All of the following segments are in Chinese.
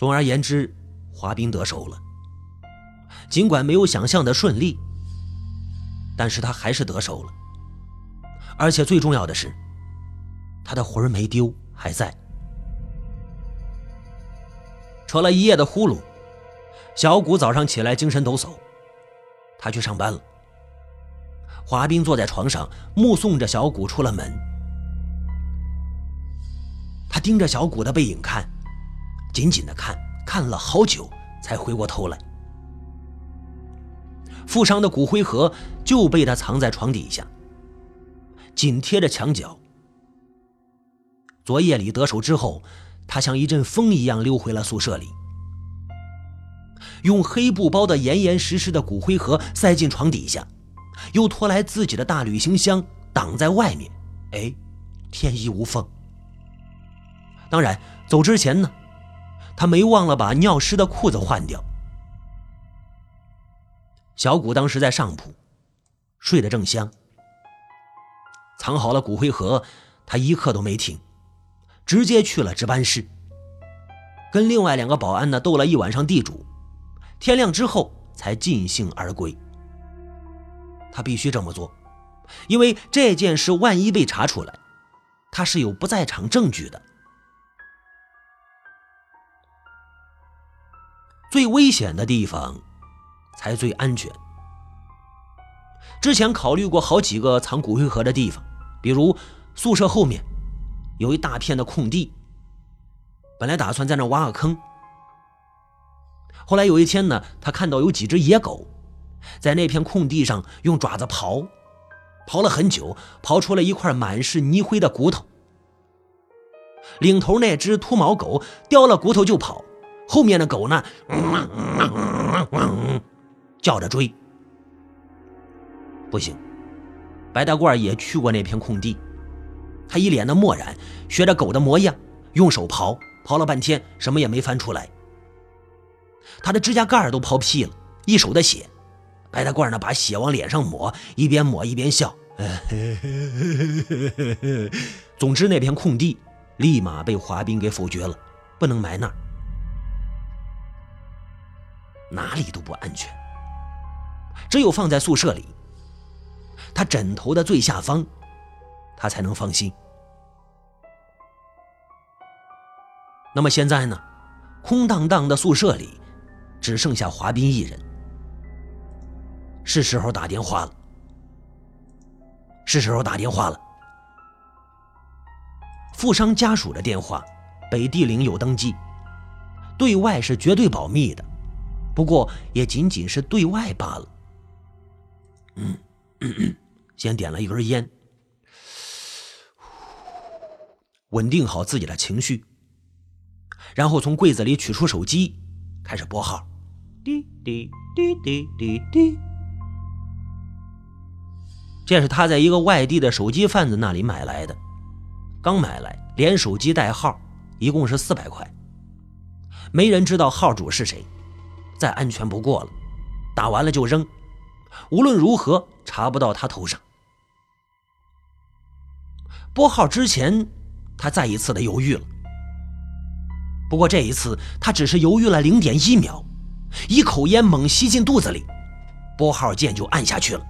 总而言之，华斌得手了。尽管没有想象的顺利，但是他还是得手了。而且最重要的是，他的魂儿没丢，还在。扯了一夜的呼噜，小谷早上起来精神抖擞，他去上班了。华斌坐在床上，目送着小谷出了门。他盯着小谷的背影看，紧紧的看，看了好久，才回过头来。富商的骨灰盒就被他藏在床底下，紧贴着墙角。昨夜里得手之后，他像一阵风一样溜回了宿舍里，用黑布包的严严实实的骨灰盒塞进床底下，又拖来自己的大旅行箱挡在外面。哎，天衣无缝。当然，走之前呢，他没忘了把尿湿的裤子换掉。小谷当时在上铺，睡得正香。藏好了骨灰盒，他一刻都没停，直接去了值班室，跟另外两个保安呢斗了一晚上地主，天亮之后才尽兴而归。他必须这么做，因为这件事万一被查出来，他是有不在场证据的。最危险的地方。才最安全。之前考虑过好几个藏骨灰盒的地方，比如宿舍后面有一大片的空地，本来打算在那挖个坑。后来有一天呢，他看到有几只野狗在那片空地上用爪子刨，刨了很久，刨出了一块满是泥灰的骨头。领头那只秃毛狗叼了骨头就跑，后面的狗呢？叫着追，不行。白大褂也去过那片空地，他一脸的漠然，学着狗的模样，用手刨，刨了半天，什么也没翻出来。他的指甲盖都刨屁了，一手的血。白大褂呢，把血往脸上抹，一边抹一边笑。总之，那片空地立马被滑冰给否决了，不能埋那儿，哪里都不安全。只有放在宿舍里，他枕头的最下方，他才能放心。那么现在呢？空荡荡的宿舍里，只剩下华斌一人。是时候打电话了。是时候打电话了。富商家属的电话，北地陵有登记，对外是绝对保密的，不过也仅仅是对外罢了。嗯，先点了一根烟，稳定好自己的情绪，然后从柜子里取出手机，开始拨号。滴滴滴滴滴滴，这是他在一个外地的手机贩子那里买来的，刚买来，连手机带号，一共是四百块。没人知道号主是谁，再安全不过了。打完了就扔。无论如何查不到他头上。拨号之前，他再一次的犹豫了。不过这一次，他只是犹豫了零点一秒，一口烟猛吸进肚子里，拨号键就按下去了。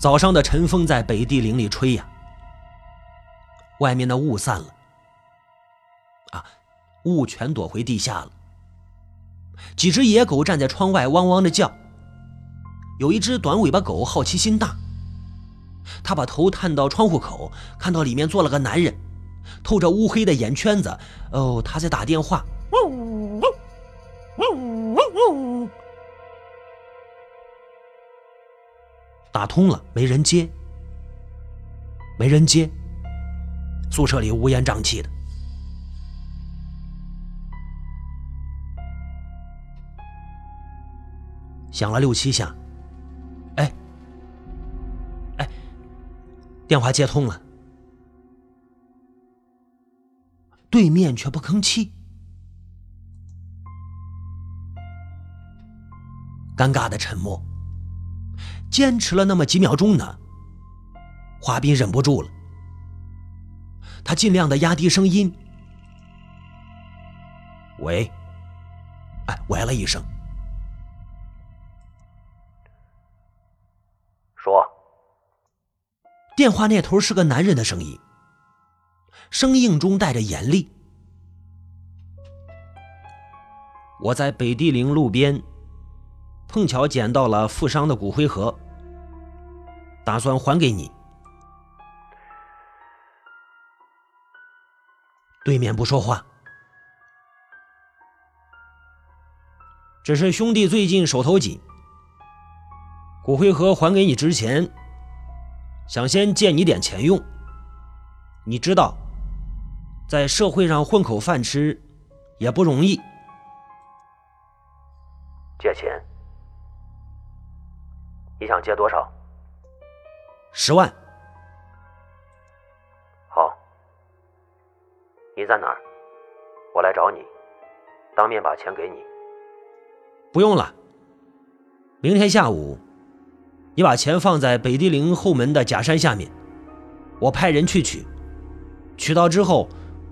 早上的晨风在北地陵里吹呀，外面的雾散了，啊，雾全躲回地下了。几只野狗站在窗外，汪汪的叫。有一只短尾巴狗好奇心大，它把头探到窗户口，看到里面坐了个男人，透着乌黑的眼圈子。哦，他在打电话。打通了，没人接，没人接。宿舍里乌烟瘴气的。响了六七下，哎，哎，电话接通了，对面却不吭气，尴尬的沉默，坚持了那么几秒钟呢，华斌忍不住了，他尽量的压低声音，喂，哎，喂了一声，电话那头是个男人的声音，生硬中带着严厉。我在北地陵路边碰巧捡到了富商的骨灰盒，打算还给你。对面不说话，只是兄弟最近手头紧，骨灰盒还给你之前，想先借你点钱用。你知道，在社会上混口饭吃也不容易。借钱？你想借多少？十万。好，你在哪儿？我来找你，当面把钱给你。不用了，明天下午，你把钱放在北地陵后门的假山下面，我派人去取。取到之后，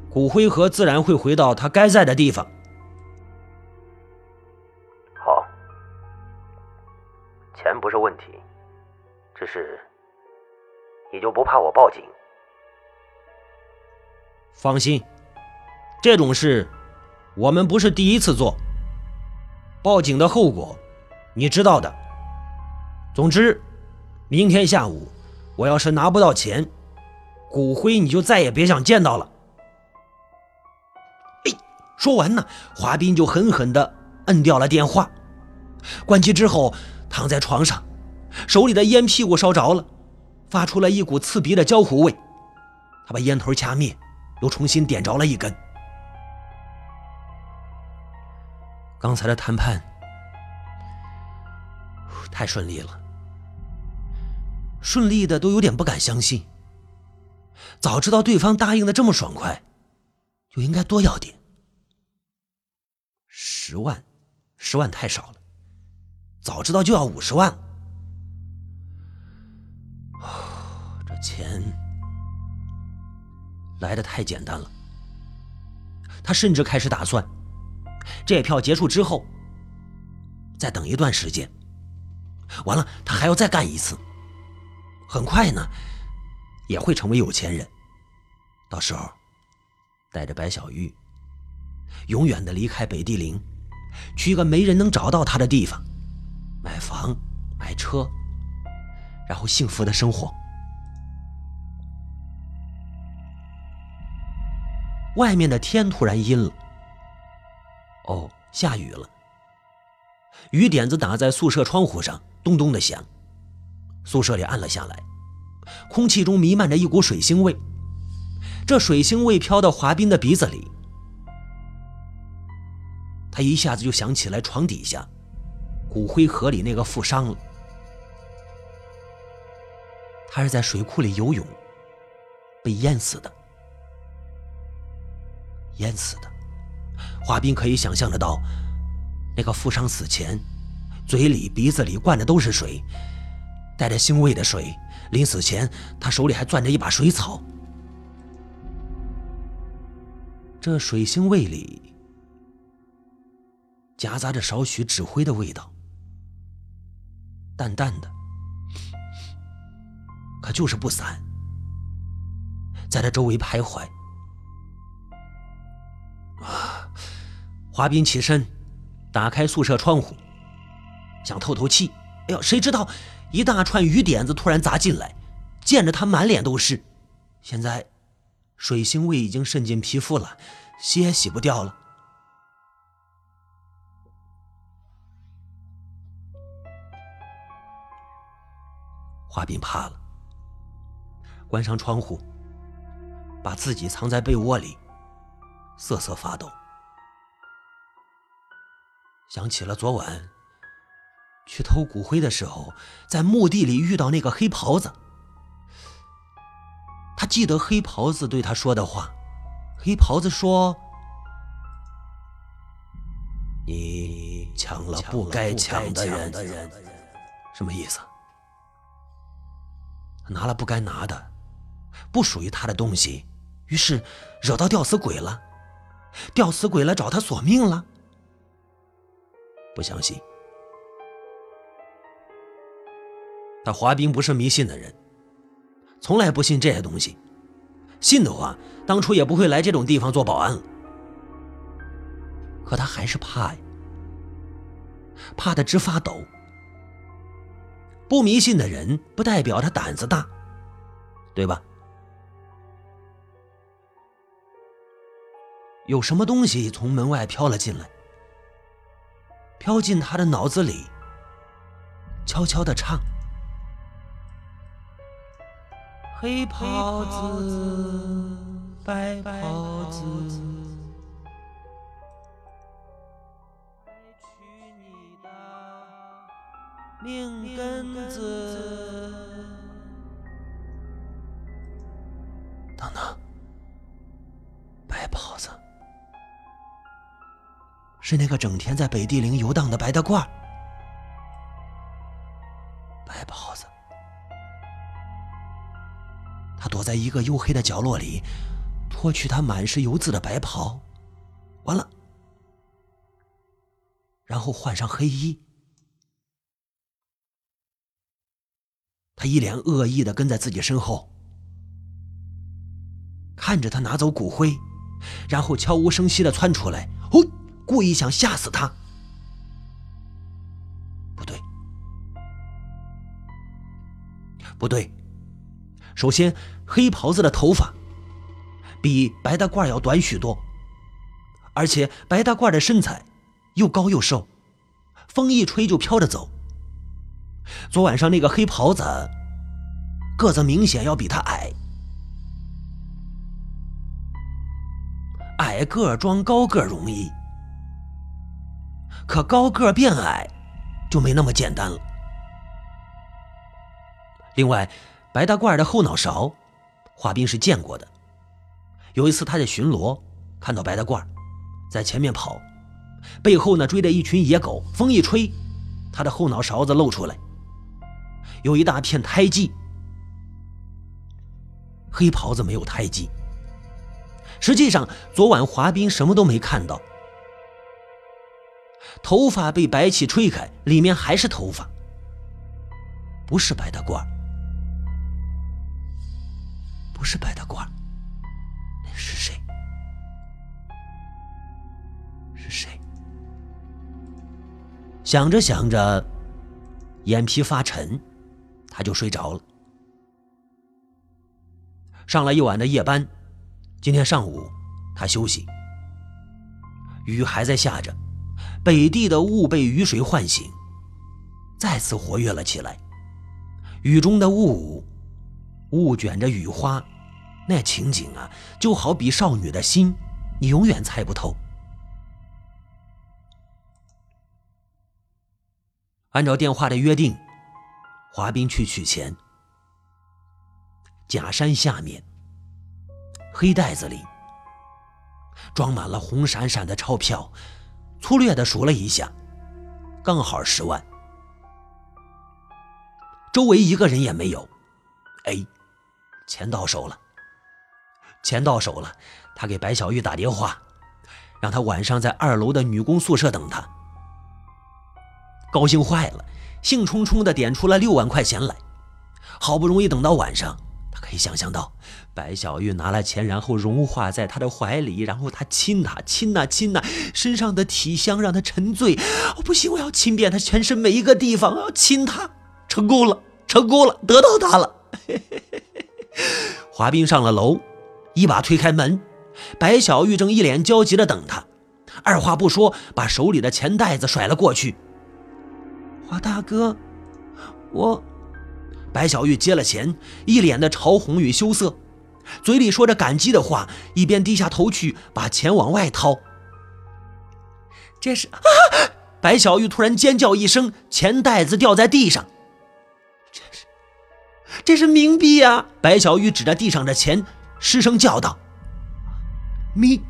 骨灰盒自然会回到它该在的地方。好钱不是问题，只是你就不怕我报警？放心，这种事我们不是第一次做。报警的后果你知道的。总之，明天下午我要是拿不到钱，骨灰你就再也别想见到了。哎，说完呢，华斌就狠狠的摁掉了电话，关机之后。躺在床上，手里的烟屁股烧着了，发出了一股刺鼻的焦糊味。他把烟头掐灭，又重新点着了一根。刚才的谈判太顺利了，顺利的都有点不敢相信。早知道对方答应的这么爽快，就应该多要点。十万，十万太少了。早知道就要五十万。这钱来的太简单了。他甚至开始打算，这票结束之后，再等一段时间。完了，他还要再干一次。很快呢，也会成为有钱人。到时候，带着白小玉，永远的离开北地陵，去一个没人能找到他的地方。买房，买车，然后幸福的生活。外面的天突然阴了，哦，下雨了。雨点子打在宿舍窗户上，咚咚的响。宿舍里暗了下来，空气中弥漫着一股水腥味。这水腥味飘到华斌的鼻子里，他一下子就想起来床底下。骨灰盒里那个富商了，他是在水库里游泳，被淹死的。淹死的，华斌可以想象得到，那个富商死前，嘴里、鼻子里灌的都是水，带着腥味的水。临死前，他手里还攥着一把水草，这水腥味里夹杂着少许纸灰的味道。淡淡的，可就是不散，在他周围徘徊。啊！华斌起身，打开宿舍窗户，想透透气。哎呦，谁知道一大串雨点子突然砸进来，溅着他满脸都是。现在水腥味已经渗进皮肤了，洗也洗不掉了。华斌怕了，关上窗户，把自己藏在被窝里，瑟瑟发抖。想起了昨晚去偷骨灰的时候，在墓地里遇到那个黑袍子。他记得黑袍子对他说的话。黑袍子说：“你抢了不该抢的人。”什么意思？拿了不该拿的，不属于他的东西，于是惹到吊死鬼了。吊死鬼来找他索命了？不相信。他华斌不是迷信的人，从来不信这些东西。信的话，当初也不会来这种地方做保安了。可他还是怕呀，怕的直发抖。不迷信的人，不代表他胆子大，对吧？有什么东西从门外飘了进来，飘进他的脑子里，悄悄的唱：“黑袍子，白袍子，命根子。”等等，白袍子。是那个整天在北地陵游荡的白大褂，在一个黝黑的角落里，脱去他满是油渍的白袍，完了，然后换上黑衣。他一脸恶意的跟在自己身后，看着他拿走骨灰，然后悄无声息的窜出来。哦。故意想吓死他？不对，不对。首先，黑袍子的头发比白大褂要短许多，而且白大褂的身材又高又瘦，风一吹就飘着走。昨晚上那个黑袍子个子明显要比他矮，矮个装高个容易。可高个变矮，就没那么简单了。另外，白大褂的后脑勺，华斌是见过的。有一次他在巡逻，看到白大褂在前面跑，背后呢追着一群野狗，风一吹，他的后脑勺子露出来，有一大片胎记。黑袍子没有胎记。实际上，昨晚华斌什么都没看到。头发被白气吹开，里面还是头发，不是白大褂，不是白大褂，那是谁？是谁？想着想着，眼皮发沉，他就睡着了。上了一晚的夜班，今天上午他休息，雨还在下着。北地的雾被雨水唤醒，再次活跃了起来。雨中的雾，雾卷着雨花，那情景啊，就好比少女的心，你永远猜不透。按照电话的约定，华斌去取钱。假山下面，黑袋子里装满了红闪闪的钞票。粗略的数了一下，刚好十万。周围一个人也没有。哎，钱到手了，钱到手了。他给白小玉打电话，让他晚上在二楼的女工宿舍等他。高兴坏了，兴冲冲的点出了六万块钱来。好不容易等到晚上。他可以想象到，白小玉拿了钱，然后融化在他的怀里，然后他亲他，亲呐亲呐，身上的体香让他沉醉。哦，不行，我要亲遍他全身每一个地方，我要亲他，成功了，成功了，得到他了。嘿嘿嘿华斌上了楼，一把推开门，白小玉正一脸焦急的等他，二话不说，把手里的钱袋子甩了过去。华大哥，我。白小玉接了钱，一脸的潮红与羞涩，嘴里说着感激的话，一边低下头去把钱往外掏。这是啊！白小玉突然尖叫一声，钱袋子掉在地上。这是，冥币呀！白小玉指着地上的钱，失声叫道：“冥！”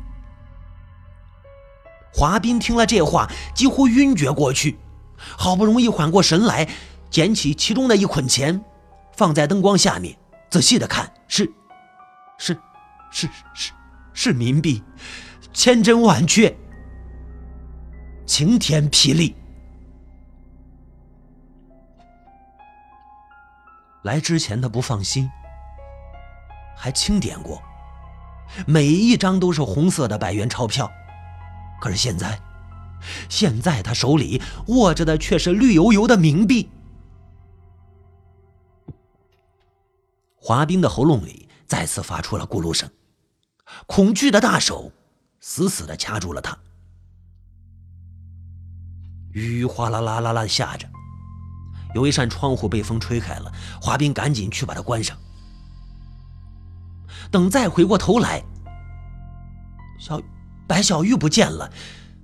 华斌听了这话，几乎晕厥过去，好不容易缓过神来。捡起其中的一捆钱，放在灯光下面，仔细的看，是，是，是是是冥币，千真万确，晴天霹雳。来之前他不放心，还清点过，每一张都是红色的百元钞票。可是现在，现在他手里握着的却是绿油油的冥币。华冰的喉咙里再次发出了咕噜声，恐惧的大手死死的掐住了他。雨哗啦啦啦啦的下着。有一扇窗户被风吹开了，华斌赶紧去把它关上。等再回过头来，小白小玉不见了。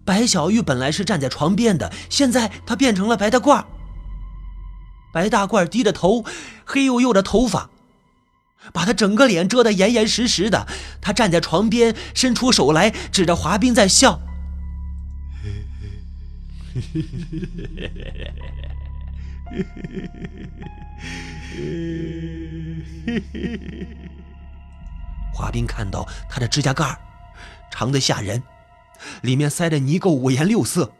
白小玉本来是站在床边的，现在她变成了白大褂。白大褂低着头，黑黝黝的头发把他整个脸遮得严严实实的。他站在床边，伸出手来，指着华斌在笑。华斌看到他的指甲盖长得吓人，里面塞的泥垢五颜六色。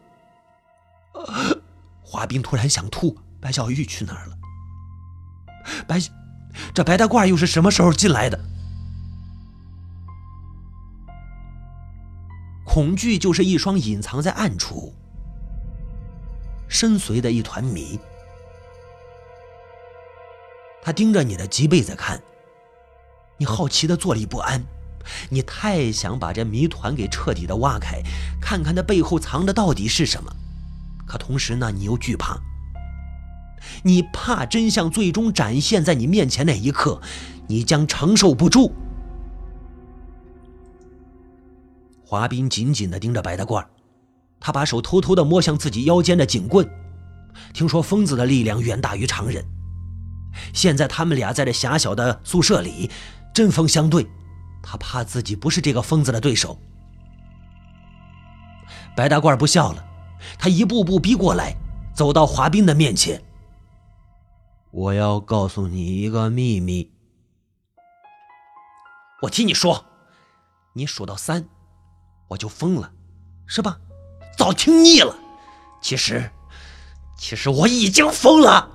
华斌突然想吐，白小玉去哪儿了？白，这白大褂又是什么时候进来的？恐惧就是一双隐藏在暗处、深邃的一团谜。他盯着你的脊背在看，你好奇的坐立不安，你太想把这谜团给彻底的挖开，看看那背后藏的到底是什么。可同时呢，你又惧怕，你怕真相最终展现在你面前那一刻，你将承受不住。华斌紧紧的盯着白大褂，他把手偷偷的摸向自己腰间的警棍，听说疯子的力量远大于常人。现在他们俩在这狭小的宿舍里针锋相对，他怕自己不是这个疯子的对手。白大褂不笑了，他一步步逼过来，走到华斌的面前。我要告诉你一个秘密。我听你说，你数到三，我就疯了，是吧？早听腻了。其实，其实我已经疯了。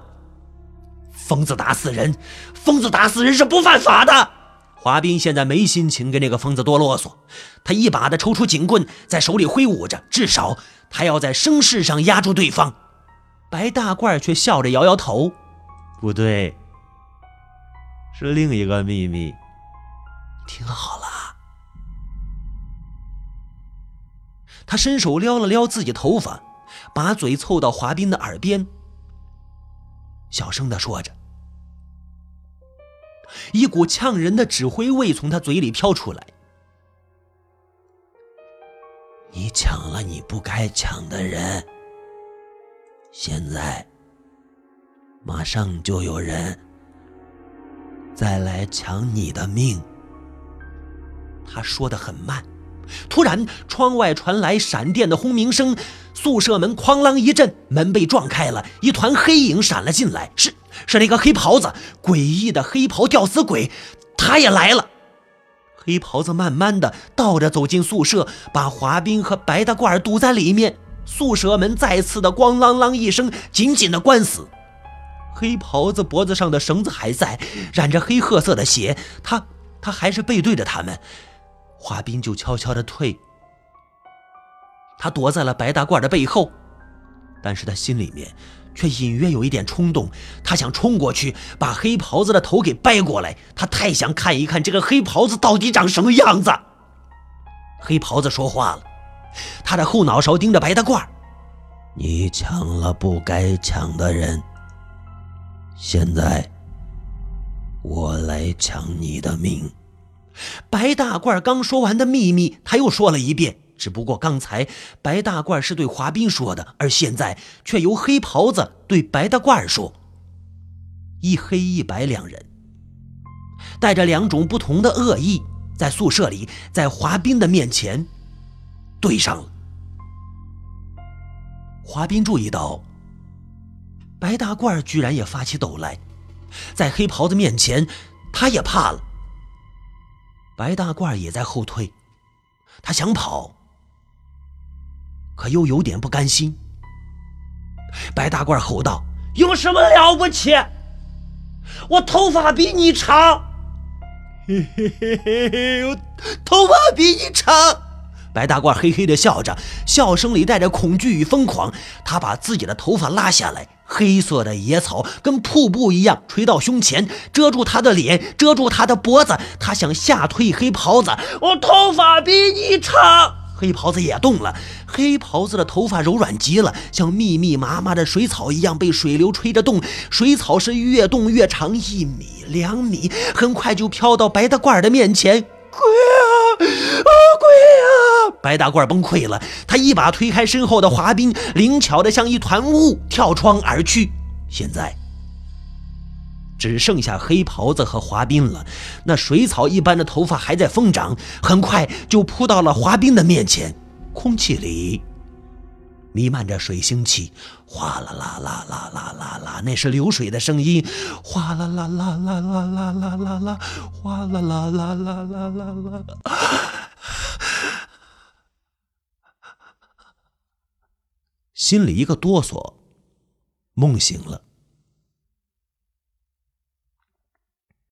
疯子打死人，疯子打死人是不犯法的。华斌现在没心情跟那个疯子多啰嗦，他一把的抽出警棍，在手里挥舞着，至少他要在声势上压住对方。白大褂却笑着摇摇头：“不对，是另一个秘密。听好了。”他伸手撩了撩自己头发，把嘴凑到华斌的耳边，小声的说着。一股呛人的指挥味从他嘴里飘出来。你抢了你不该抢的人，现在马上就有人再来抢你的命。他说的很慢。突然，窗外传来闪电的轰鸣声，宿舍门哐啷一震，门被撞开了，一团黑影闪了进来，是。是那个黑袍子，诡异的黑袍吊死鬼，他也来了。黑袍子慢慢的倒着走进宿舍，把华斌和白大褂堵在里面。宿舍门再次的咣啷啷一声，紧紧的关死。黑袍子脖子上的绳子还在，染着黑褐色的血。他他还是背对着他们。华斌就悄悄的退，他躲在了白大褂的背后，但是他心里面。却隐约有一点冲动，他想冲过去把黑袍子的头给掰过来。他太想看一看这个黑袍子到底长什么样子。黑袍子说话了，他的后脑勺盯着白大褂：“你抢了不该抢的人，现在我来抢你的命。”白大褂刚说完的秘密，他又说了一遍。只不过刚才白大褂是对华斌说的，而现在却由黑袍子对白大褂说。一黑一白两人，带着两种不同的恶意，在宿舍里，在华斌的面前对上了。华斌注意到，白大褂居然也发起抖来，在黑袍子面前，他也怕了。白大褂也在后退。他想跑，可又有点不甘心。白大褂吼道：“有什么了不起？我头发比你长。”嘿嘿嘿嘿嘿，我头发比你长。白大褂嘿嘿的笑着，笑声里带着恐惧与疯狂。他把自己的头发拉下来，黑色的野草跟瀑布一样垂到胸前，遮住他的脸，遮住他的脖子。他想吓退黑袍子。我头发比你长。黑袍子也动了。黑袍子的头发柔软极了，像密密麻麻的水草一样被水流吹着动。水草是越动越长，一米、两米，很快就飘到白大褂的面前。鬼啊！啊，鬼啊！白大褂崩溃了，他一把推开身后的滑冰，灵巧的像一团雾，跳窗而去。现在只剩下黑袍子和滑冰了。那水草一般的头发还在疯长，很快就扑到了滑冰的面前。空气里弥漫着水腥气，哗啦啦啦啦啦啦啦，那是流水的声音。哗啦啦啦啦啦啦啦啦啦，哗啦啦啦啦啦啦啦。心里一个哆嗦，梦醒了。